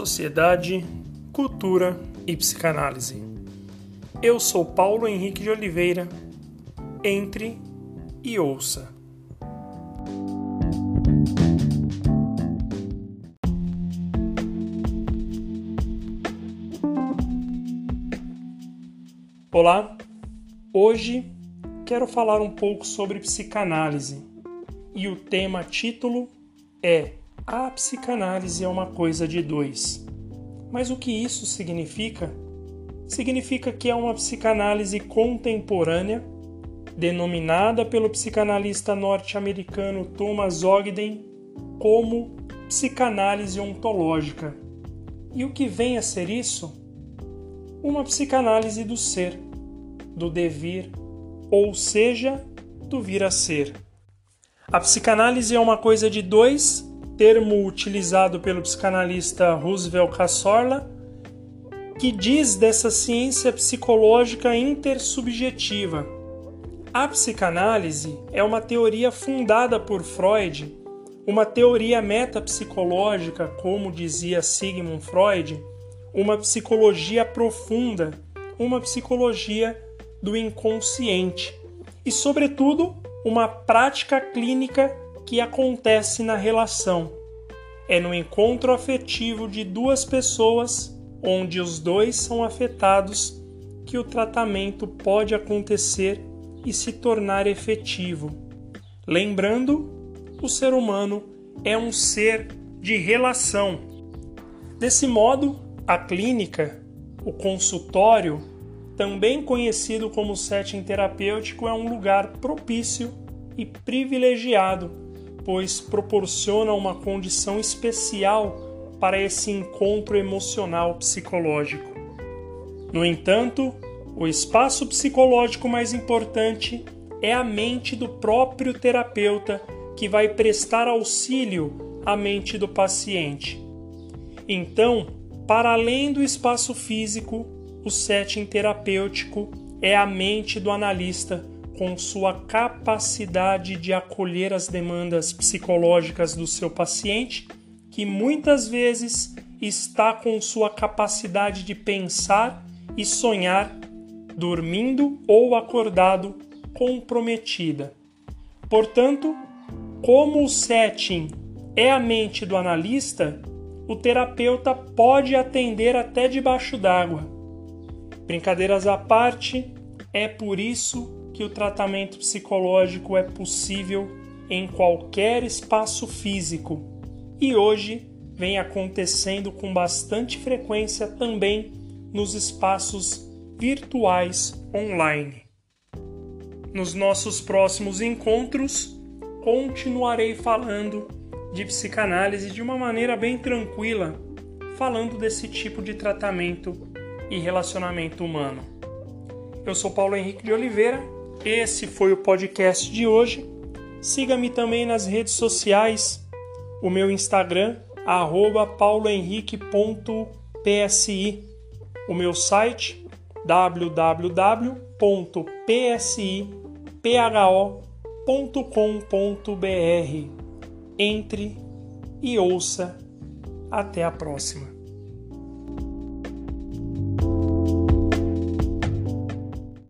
sociedade, cultura e psicanálise. Eu sou Paulo Henrique de Oliveira. Entre e ouça. Olá, hoje quero falar um pouco sobre psicanálise e o tema título é a psicanálise é uma coisa de dois. Mas o que isso significa? Significa que é uma psicanálise contemporânea, denominada pelo psicanalista norte-americano Thomas Ogden como psicanálise ontológica. E o que vem a ser isso? Uma psicanálise do ser, do devir, ou seja, do vir a ser. A psicanálise é uma coisa de dois termo utilizado pelo psicanalista Roosevelt Cassorla, que diz dessa ciência psicológica intersubjetiva. A psicanálise é uma teoria fundada por Freud, uma teoria metapsicológica, como dizia Sigmund Freud, uma psicologia profunda, uma psicologia do inconsciente e, sobretudo, uma prática clínica que acontece na relação. É no encontro afetivo de duas pessoas, onde os dois são afetados, que o tratamento pode acontecer e se tornar efetivo. Lembrando, o ser humano é um ser de relação. Desse modo, a clínica, o consultório, também conhecido como setting terapêutico, é um lugar propício e privilegiado pois proporciona uma condição especial para esse encontro emocional psicológico. No entanto, o espaço psicológico mais importante é a mente do próprio terapeuta que vai prestar auxílio à mente do paciente. Então, para além do espaço físico, o setting terapêutico é a mente do analista com sua capacidade de acolher as demandas psicológicas do seu paciente, que muitas vezes está com sua capacidade de pensar e sonhar, dormindo ou acordado, comprometida. Portanto, como o setting é a mente do analista, o terapeuta pode atender até debaixo d'água. Brincadeiras à parte, é por isso que o tratamento psicológico é possível em qualquer espaço físico e hoje vem acontecendo com bastante frequência também nos espaços virtuais online. Nos nossos próximos encontros, continuarei falando de psicanálise de uma maneira bem tranquila, falando desse tipo de tratamento e relacionamento humano. Eu sou Paulo Henrique de Oliveira esse foi o podcast de hoje. Siga-me também nas redes sociais. O meu Instagram, paulohenrique.psi. O meu site, www.psipho.com.br. Entre e ouça. Até a próxima.